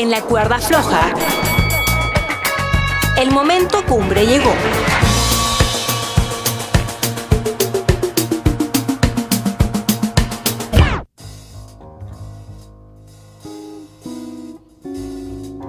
En la cuerda floja, el momento cumbre llegó.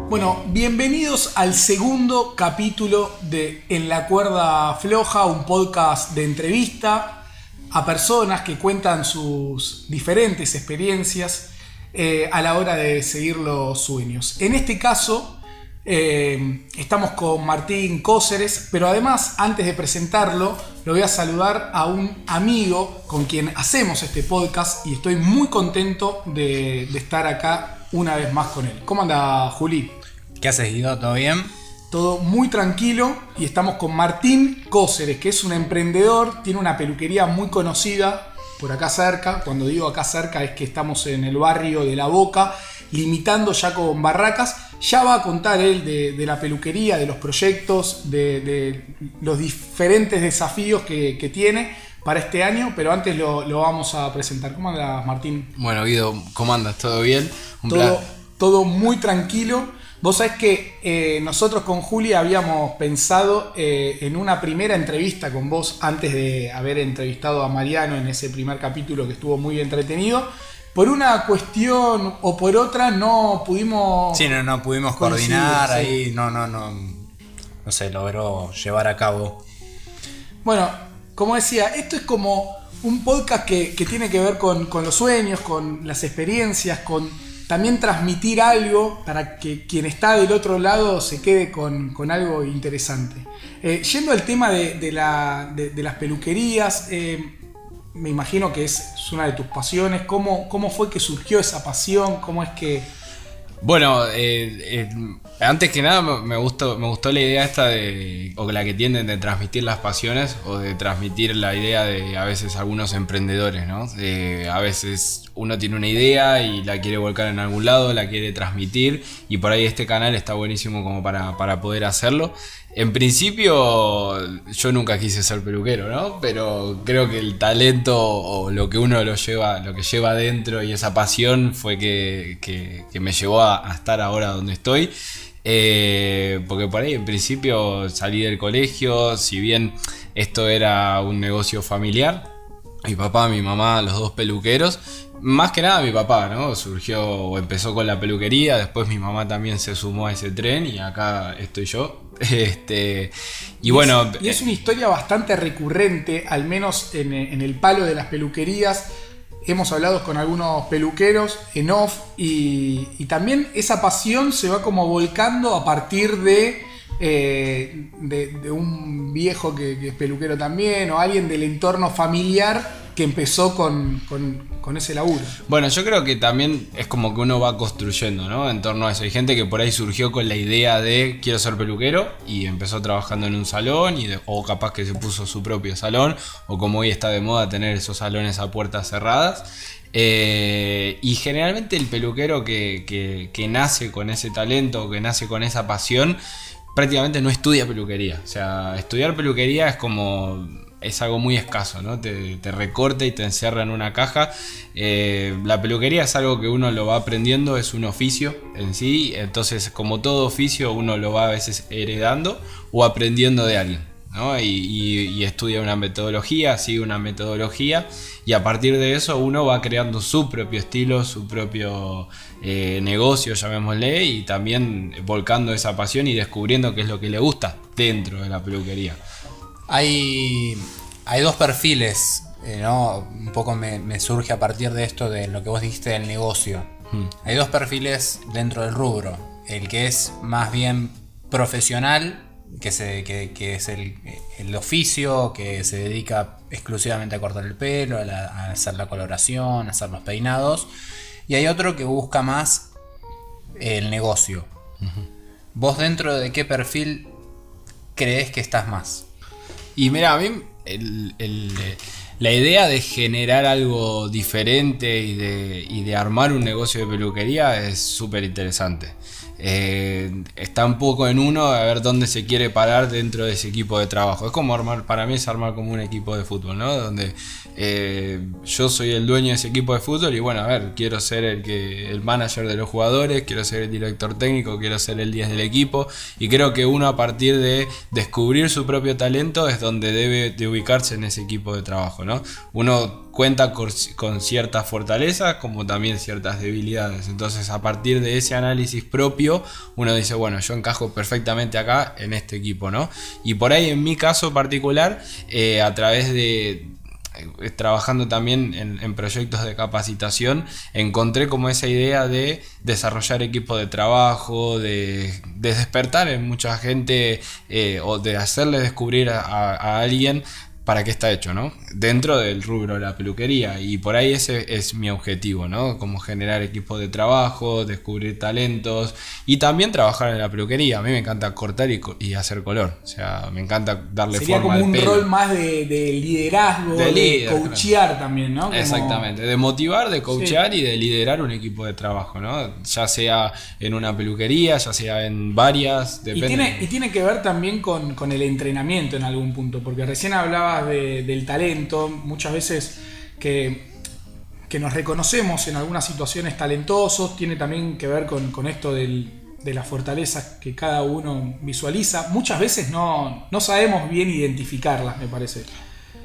Bueno, bienvenidos al segundo capítulo de En la cuerda floja, un podcast de entrevista a personas que cuentan sus diferentes experiencias eh, a la hora de seguir los sueños. En este caso, eh, estamos con Martín Cóceres, pero además, antes de presentarlo, lo voy a saludar a un amigo con quien hacemos este podcast y estoy muy contento de, de estar acá una vez más con él. ¿Cómo anda, Juli? ¿Qué haces, Guido? ¿Todo bien? Todo muy tranquilo y estamos con Martín Cóceres, que es un emprendedor, tiene una peluquería muy conocida por acá cerca. Cuando digo acá cerca es que estamos en el barrio de La Boca, limitando ya con barracas. Ya va a contar él de, de la peluquería, de los proyectos, de, de los diferentes desafíos que, que, tiene para este año, pero antes lo, lo, vamos a presentar. ¿Cómo andas, Martín? Bueno, Guido, ¿cómo andas? ¿Todo bien? Un todo, todo muy tranquilo. Vos sabés que eh, nosotros con Julia habíamos pensado eh, en una primera entrevista con vos antes de haber entrevistado a Mariano en ese primer capítulo que estuvo muy entretenido. Por una cuestión o por otra no pudimos. Sí, no, no pudimos coordinar sí. ahí, no, no, no. No se logró llevar a cabo. Bueno, como decía, esto es como un podcast que, que tiene que ver con, con los sueños, con las experiencias, con también transmitir algo para que quien está del otro lado se quede con, con algo interesante. Eh, yendo al tema de, de, la, de, las peluquerías, eh, me imagino que es, una de tus pasiones. ¿Cómo, ¿Cómo fue que surgió esa pasión? ¿Cómo es que bueno, eh, antes que nada me gustó, me gustó la idea esta de, o la que tienden de transmitir las pasiones o de transmitir la idea de a veces algunos emprendedores, ¿no? A veces uno tiene una idea y la quiere volcar en algún lado, la quiere transmitir y por ahí este canal está buenísimo como para, para poder hacerlo. En principio yo nunca quise ser peluquero, ¿no? Pero creo que el talento o lo que uno lo lleva, lo que lleva adentro y esa pasión fue que, que, me llevó a, a, estar ahora donde estoy. Eh, porque por ahí en principio salí del colegio, si bien esto era un negocio familiar, mi papá, mi mamá, los dos peluqueros, más que nada mi papá, ¿no? Surgió o empezó con la peluquería, después mi mamá también se sumó a ese tren y acá estoy yo. Este, y, y bueno. Es, y es una historia bastante recurrente, al menos en, en, el palo de las peluquerías. Hemos hablado con algunos peluqueros en off y, y también esa pasión se va como volcando a partir de, eh, de, de, un viejo que, que, es peluquero también o alguien del entorno familiar que empezó con, con, ese laburo. Bueno, yo creo que también es como que uno va construyendo, ¿no? En torno a eso. Hay gente que por ahí surgió con la idea de quiero ser peluquero y empezó trabajando en un salón y o capaz que se puso su propio salón o como hoy está de moda tener esos salones a puertas cerradas. Eh, y generalmente el peluquero que, que, que nace con ese talento, que nace con esa pasión, prácticamente no estudia peluquería. O sea, estudiar peluquería es como es algo muy escaso, ¿no? Te, recorta y te encierra en una caja. Eh, la peluquería es algo que uno lo va aprendiendo, es un oficio en sí, entonces como todo oficio uno lo va a veces heredando o aprendiendo de alguien. ¿no? Y, estudia una metodología, sigue una metodología y a partir de eso uno va creando su propio estilo, su propio eh, negocio, llamémosle, y también volcando esa pasión y descubriendo qué es lo que le gusta dentro de la peluquería. Hay, hay dos perfiles, eh, ¿no? Un poco me, me, surge a partir de esto de lo que vos dijiste del negocio. Hmm. Hay dos perfiles dentro del rubro. El que es más bien profesional, que, se, que, que es el, el, oficio, que se dedica exclusivamente a cortar el pelo, a, la, a, hacer la coloración, a hacer los peinados. Y hay otro que busca más el negocio. Uh -huh. ¿Vos dentro de qué perfil crees que estás más? Y mira, a mí la idea de generar algo diferente y de, y de, armar un negocio de peluquería es súper interesante. Eh, está un poco en uno a ver dónde se quiere parar dentro de ese equipo de trabajo. Es como armar, para mí es armar como un equipo de fútbol, ¿no? Donde eh, yo soy el dueño de ese equipo de fútbol y bueno, a ver, quiero ser el, que, el manager de los jugadores, quiero ser el director técnico, quiero ser el 10 del equipo y creo que uno a partir de descubrir su propio talento es donde debe de ubicarse en ese equipo de trabajo, ¿no? Uno cuenta con ciertas fortalezas como también ciertas debilidades. Entonces, a partir de ese análisis propio, uno dice, bueno, yo encajo perfectamente acá en este equipo, ¿no? Y por ahí, en mi caso particular, eh, a través de, eh, trabajando también en, proyectos de capacitación, encontré como esa idea de desarrollar equipos de trabajo, de, despertar en mucha gente eh, o de hacerle descubrir a alguien para qué está hecho, ¿no? Dentro del rubro de la peluquería. Y por ahí ese es mi objetivo, ¿no? Como generar equipos de trabajo, descubrir talentos y también trabajar en la peluquería. A mí me encanta cortar y, hacer color. O sea, me encanta darle Sería forma como un rol más de, liderazgo, de, coachear también, ¿no? Exactamente, de motivar, de coachear y de liderar un equipo de trabajo, ¿no? Ya sea en una peluquería, ya sea en varias. Depende. Y tiene, y tiene que ver también con, con el entrenamiento en algún punto, porque recién hablaba del talento, muchas veces que, que, nos reconocemos en algunas situaciones talentosos, tiene también que ver con, esto de las fortalezas que cada uno visualiza. Muchas veces no, no sabemos bien identificarlas, me parece.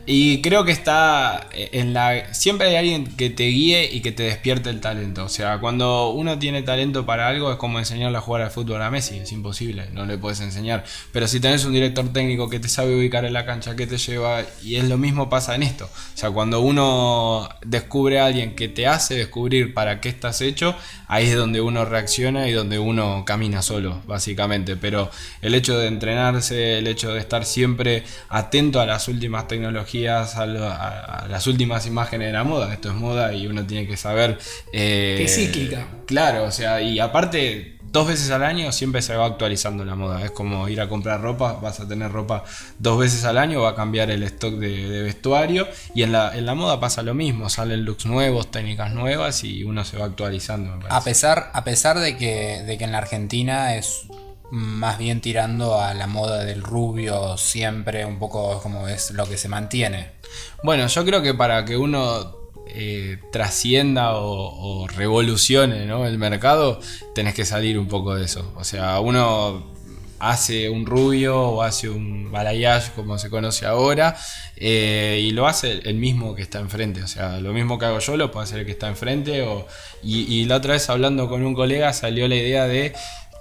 Y creo que está en la. Siempre hay alguien que te guíe y que te despierte el talento. O sea, cuando uno tiene talento para algo es como enseñarle a jugar al fútbol a Messi. Es imposible, no le puedes enseñar. Pero si tenés un director técnico que te sabe ubicar en la cancha, que te lleva. Y es lo mismo pasa en esto. O sea, cuando uno descubre a alguien que te hace descubrir para qué estás hecho, ahí es donde uno reacciona y donde uno camina solo, básicamente. Pero el hecho de entrenarse, el hecho de estar siempre atento a las últimas tecnologías a, las últimas imágenes de la moda. Esto es moda y uno tiene que saber. Eh, que cíclica. Claro, o sea, y aparte, dos veces al año siempre se va actualizando la moda. Es como ir a comprar ropa, vas a tener ropa dos veces al año, va a cambiar el stock de, vestuario. Y en la, en la moda pasa lo mismo, salen looks nuevos, técnicas nuevas y uno se va actualizando. a pesar, a pesar de, que, de que en la Argentina es más bien tirando a la moda del rubio, siempre un poco como es lo que se mantiene. Bueno, yo creo que para que uno eh, trascienda o, revolucione el mercado, tenés que salir un poco de eso. O sea, uno hace un rubio o hace un balayage como se conoce ahora eh, y lo hace el mismo que está enfrente o sea lo mismo que hago yo lo puede hacer el que está enfrente o, y la otra vez hablando con un colega salió la idea de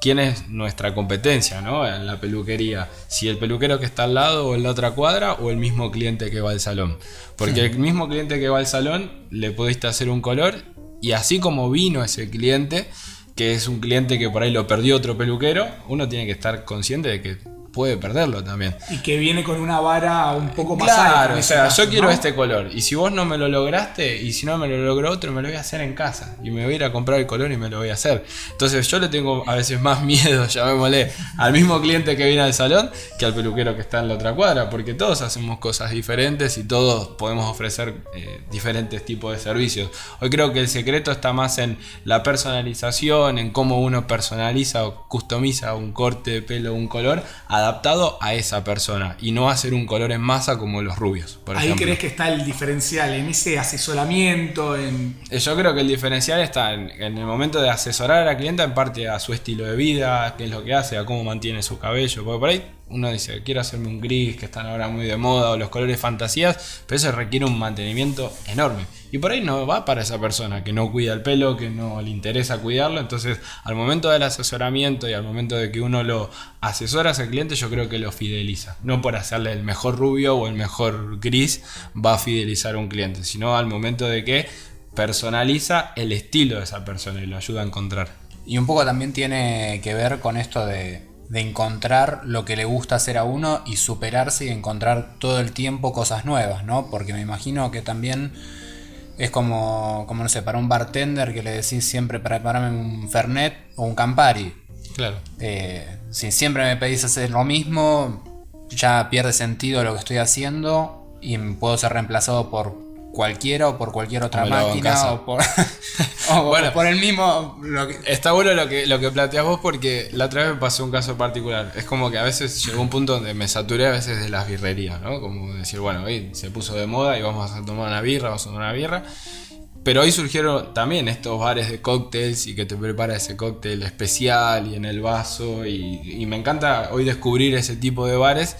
quién es nuestra competencia ¿no? en la peluquería. Si el peluquero que está al lado o en la otra cuadra o el mismo cliente que va al salón. Porque el mismo cliente que va al salón le pudiste hacer un color y así como vino ese cliente, que es un cliente que por ahí lo perdió otro peluquero, uno tiene que estar consciente de que puede perderlo también. Y que viene con una vara un poco más claro, o sea, yo quiero este color. Y si vos no me lo lograste, y si no me lo logró otro, me lo voy a hacer en casa. Y me voy a ir a comprar el color y me lo voy a hacer. Entonces yo le tengo a veces más miedo, llamémosle, al mismo cliente que viene al salón que al peluquero que está en la otra cuadra. Porque todos hacemos cosas diferentes y todos podemos ofrecer eh, diferentes tipos de servicios. Hoy creo que el secreto está más en la personalización, en cómo uno personaliza o customiza un corte de pelo, un color, adaptado a esa persona y no hacer un color en masa como los rubios. Por Ahí crees que está el diferencial, en ese asesoramiento. En... Eh, yo creo que el diferencial está en, en, el momento de asesorar a la clienta en parte a su estilo de vida, qué es lo que hace, a cómo mantiene su cabello. Porque por ahí uno dice, quiero hacerme un gris, que están ahora muy de moda, o los colores fantasías, pero eso requiere un mantenimiento enorme. Y por ahí no va para esa persona que no cuida el pelo, que no le interesa cuidarlo. Entonces, al momento del asesoramiento y al momento de que uno lo asesora a ese cliente, yo creo que lo fideliza. No por hacerle el mejor rubio o el mejor gris va a fidelizar a un cliente, sino al momento de que personaliza el estilo de esa persona y lo ayuda a encontrar. Y un poco también tiene que ver con esto de de encontrar lo que le gusta hacer a uno y superarse y encontrar todo el tiempo cosas nuevas, ¿no? Porque me imagino que también es como, como no sé, para un bartender que le decís siempre preparame un Fernet o un Campari. Claro. Eh, si siempre me pedís hacer lo mismo, ya pierde sentido lo que estoy haciendo y puedo ser reemplazado por cualquiera o por cualquier otra máquina o por, o Bueno. por el mismo. lo que- Está bueno lo que, lo que planteas vos porque la otra vez me pasó un caso particular. Es como que a veces llegó un punto donde me saturé a veces de las birrerías, ¿no? Como decir, bueno, hoy se puso de moda y vamos a tomar una birra, vamos a tomar una birra. Pero hoy surgieron también estos bares de cócteles y que te prepara ese cóctel especial y en el vaso. Y, y me encanta hoy descubrir ese tipo de bares.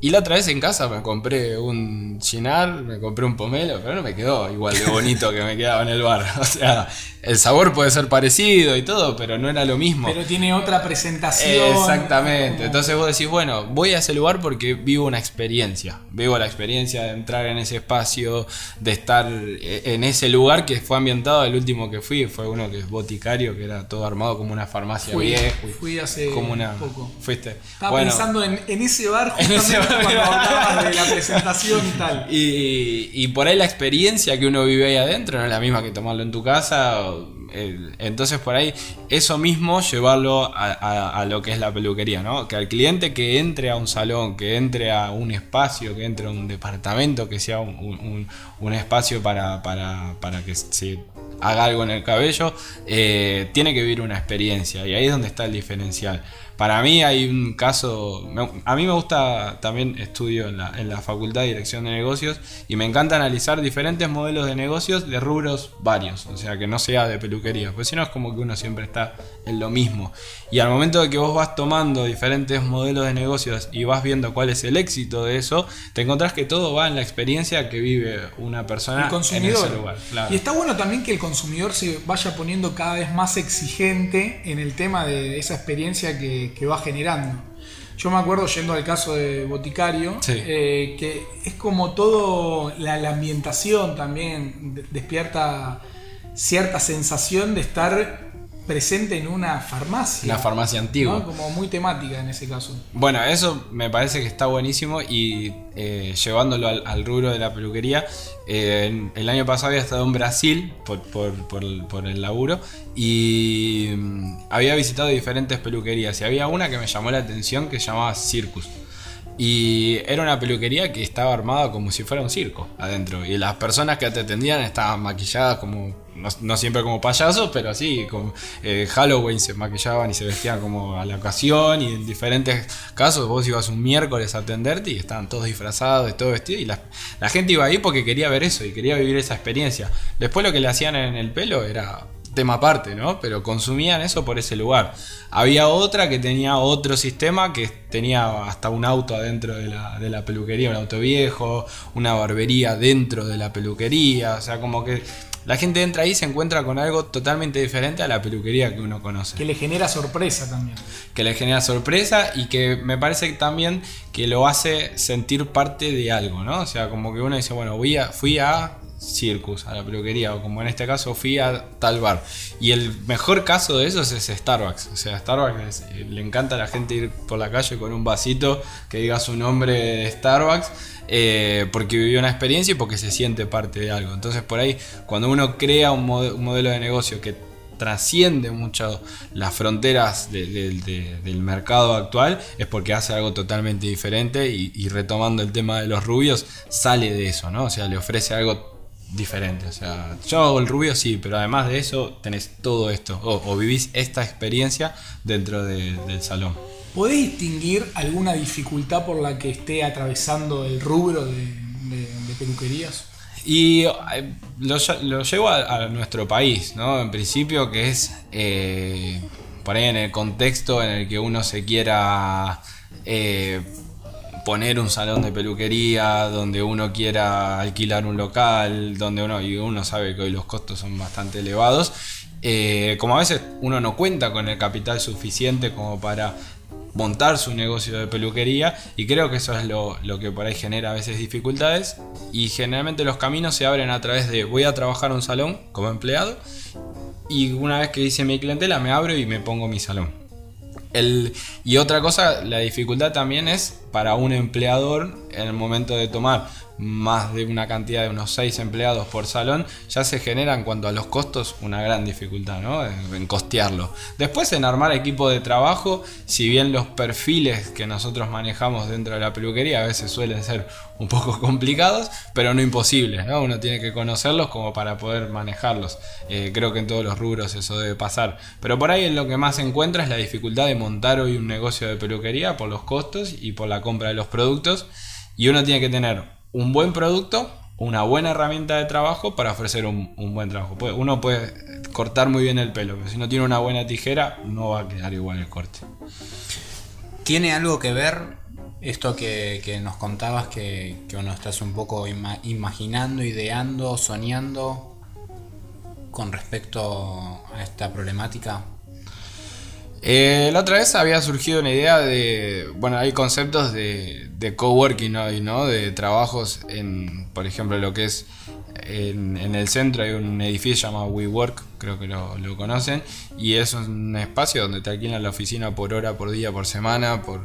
Y la otra vez en casa me compré un chinar, me compré un pomelo, pero no me quedó igual de bonito que me quedaba en el bar. O sea, el sabor puede ser parecido y todo, pero no era lo mismo. Pero tiene otra presentación. Exactamente. Como- Entonces vos decís, bueno, voy a ese lugar porque vivo una experiencia. Vivo la experiencia de entrar en ese espacio, de estar en ese lugar que fue ambientado. El último que fui fue uno que es boticario, que era todo armado como una farmacia Fui, vieja. fui hace como una. poco. Fuiste. Estaba Bueno, pensando en, en ese bar En justamente ese bar. cuando hablabas de la presentación y tal. Y, y por ahí la experiencia que uno vive ahí adentro no es la misma que tomarlo en tu casa. eh, Entonces por ahí eso mismo llevarlo a, a- a lo que es la peluquería, ¿no? Que al cliente que entre a un salón, que entre a un espacio, que entre a un departamento, que sea un, un- un- un espacio para, para, para que se haga algo en el cabello, eh, tiene que vivir una experiencia y ahí es donde está el diferencial. Para mí hay un caso, a mí me gusta, también estudio en la, en la Facultad de Dirección de Negocios y me encanta analizar diferentes modelos de negocios de rubros varios, o sea, que no sea de peluquería, porque si no es como que uno siempre está en lo mismo. Y al momento de que vos vas tomando diferentes modelos de negocios y vas viendo cuál es el éxito de eso, te encontrás que todo va en la experiencia que vive una persona el consumidor. en ese lugar. claro. Y está bueno también que el consumidor se vaya poniendo cada vez más exigente en el tema de esa experiencia que, que va generando. Yo me acuerdo yendo al caso de Boticario, Sí. eh, que es como todo, la, la ambientación también de- despierta cierta sensación de estar presente en una farmacia. Una farmacia antigua. ¿no? Como muy temática en ese caso. Bueno, eso me parece que está buenísimo y eh, llevándolo al, al rubro de la peluquería, eh, el año pasado había estado en Brasil por, por- por el, por el laburo y mm, había visitado diferentes peluquerías y había una que me llamó la atención que se llamaba Circus. Y era una peluquería que estaba armada como si fuera un circo adentro. Y las personas que te atendían estaban maquilladas como, no, siempre como payasos, pero así, como eh, Halloween se maquillaban y se vestían como a la ocasión. Y en diferentes casos vos ibas un miércoles a atenderte y estaban todos disfrazados, todo vestido. Y la, la gente iba ahí porque quería ver eso y quería vivir esa experiencia. Después lo que le hacían en el pelo era tema aparte, ¿no? Pero consumían eso por ese lugar. Había otra que tenía otro sistema que tenía hasta un auto adentro de la, de la peluquería, un auto viejo, una barbería dentro de la peluquería, o sea, como que la gente entra ahí y se encuentra con algo totalmente diferente a la peluquería que uno conoce Que le genera sorpresa también. que le genera sorpresa y que me parece también que lo hace sentir parte de algo, ¿no? O sea, como que uno dice, bueno, voy a, fui a Circus, a la peluquería, o como en este caso fui a tal bar. Y el mejor caso de eso es Starbucks. O sea, Starbucks eh, le encanta a la gente ir por la calle con un vasito que diga su nombre de Starbucks. eh, porque vivió una experiencia y porque se siente parte de algo. Entonces por ahí, cuando uno crea un, mode- un modelo de negocio que trasciende mucho las fronteras de- de- de- del mercado actual es porque hace algo totalmente diferente y, y retomando el tema de los rubios sale de eso, ¿no? O sea, le ofrece algo diferente. O sea, yo hago el rubio sí, pero además de eso tenés todo esto o, o vivís esta experiencia dentro de- del salón. ¿Podés distinguir alguna dificultad por la que esté atravesando el rubro de, de- de peluquerías? Y eh, lo, lo llevo a, a nuestro país, ¿no? En principio que es eh, por ahí en el contexto en el que uno se quiera eh, poner un salón de peluquería, donde uno quiera alquilar un local, donde uno, y uno sabe que hoy los costos son bastante elevados. eh, como a veces uno no cuenta con el capital suficiente como para montar su negocio de peluquería y creo que eso es lo, lo que por ahí genera a veces dificultades y generalmente los caminos se abren a través de voy a trabajar un salón como empleado y una vez que hice mi clientela me abro y me pongo mi salón. Y otra cosa, la dificultad también es para un empleador en el momento de tomar más de una cantidad de unos 6 empleados por salón, ya se genera en cuanto a los costos una gran dificultad ¿no? en, costearlo. Después en armar equipo de trabajo, si bien los perfiles que nosotros manejamos dentro de la peluquería a veces suelen ser un poco complicados, pero no imposibles, ¿no? uno tiene que conocerlos como para poder manejarlos. Eh, creo que en todos los rubros eso debe pasar. Pero por ahí en lo que más se encuentra es la dificultad de montar hoy un negocio de peluquería por los costos y por la compra de los productos. Y uno tiene que tener un buen producto, una buena herramienta de trabajo para ofrecer un, buen trabajo. Uno puede cortar muy bien el pelo, pero si no tiene una buena tijera, no va a quedar igual el corte. ¿Tiene algo que ver esto que, nos contabas que, que, uno estás un poco imaginando, ideando, soñando con respecto a esta problemática? Eh, la otra vez había surgido una idea de, bueno, hay conceptos de, coworking hoy, ¿no? De trabajos en, por ejemplo, lo que es en, el centro hay un edificio llamado WeWork, creo que lo, conocen, y es un espacio donde te alquilan la oficina por hora, por día, por semana, por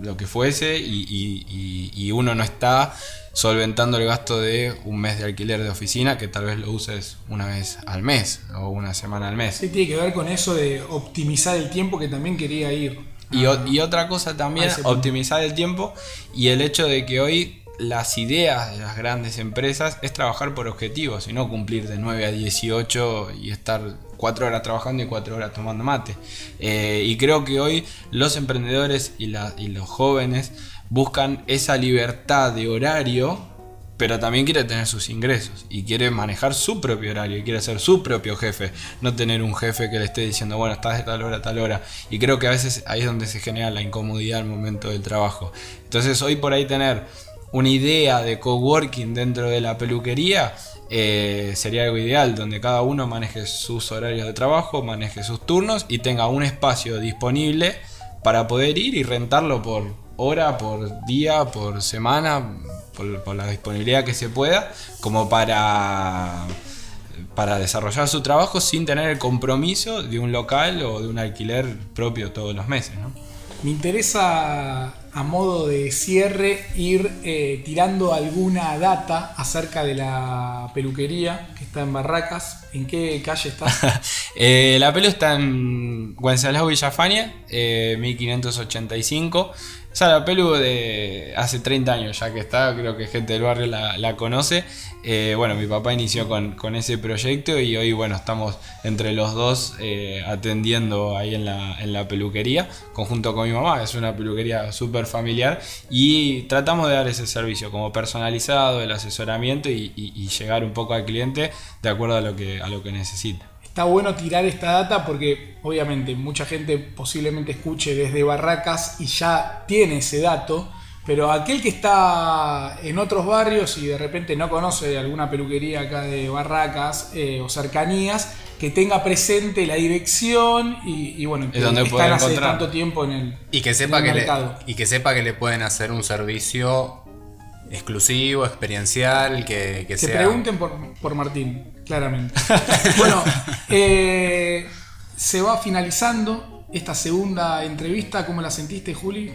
lo que fuese, y uno no está solventando el gasto de un mes de alquiler de oficina que tal vez lo uses una vez al mes o una semana al mes. Sí, tiene que ver con eso de optimizar el tiempo que también quería ir. Y, otra cosa también, optimizar el tiempo y el hecho de que hoy las ideas de las grandes empresas es trabajar por objetivos y no cumplir de 9 a 18 y estar 4 horas trabajando y 4 horas tomando mate. Eh, y creo que hoy los emprendedores y, y los jóvenes buscan esa libertad de horario, pero también quiere tener sus ingresos y quiere manejar su propio horario y quiere ser su propio jefe, no tener un jefe que le esté diciendo, bueno, estás de tal hora a tal hora. Y creo que a veces ahí es donde se genera la incomodidad al momento del trabajo. Entonces hoy por ahí tener una idea de coworking dentro de la peluquería eh, sería algo ideal, donde cada uno maneje sus horarios de trabajo, maneje sus turnos y tenga un espacio disponible para poder ir y rentarlo por, hora, por día, por semana, por, la disponibilidad que se pueda, como para, para desarrollar su trabajo sin tener el compromiso de un local o de un alquiler propio todos los meses. Me interesa a modo de cierre ir eh, tirando alguna data acerca de la peluquería que está en Barracas. ¿En qué calle está? Eh, la pelo está en Wenceslao Villafania, 1585. O sea, la pelu de hace 30 años ya que está, creo que gente del barrio la, conoce. Eh, bueno, mi papá inició con, ese proyecto y hoy, bueno, estamos entre los dos eh, atendiendo ahí en la, en la peluquería, conjunto con mi mamá, es una peluquería súper familiar y tratamos de dar ese servicio como personalizado, el asesoramiento y, y llegar un poco al cliente de acuerdo a lo que, a lo que necesita está bueno tirar esta data porque obviamente mucha gente posiblemente escuche desde Barracas y ya tiene ese dato, pero aquel que está en otros barrios y de repente no conoce alguna peluquería acá de Barracas eh, o cercanías, que tenga presente la dirección y, bueno, que están hace tanto tiempo en el, y que sepa que mercado. y que sepa que le pueden hacer un servicio exclusivo, experiencial, que, que, que pregunten por, por Martín, claramente. bueno, eh, se va finalizando esta segunda entrevista. ¿Cómo la sentiste, Juli?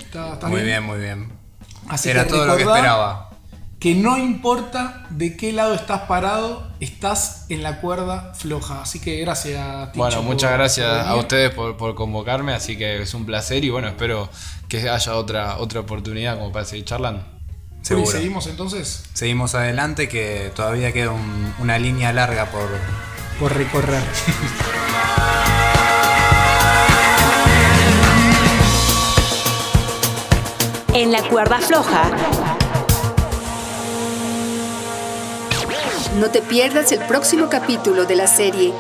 muy bien? muy bien. Era todo lo que esperaba. Que no importa de qué lado estás parado, estás en la cuerda floja. Así que gracias, Bueno, muchas gracias a ustedes por, por, convocarme, así que es un placer y bueno, espero que haya otra, otra oportunidad como para seguir charlando. ¿Seguimos entonces? Seguimos adelante que todavía queda una línea larga por, por recorrer. en la cuerda floja. No te pierdas el próximo capítulo de la serie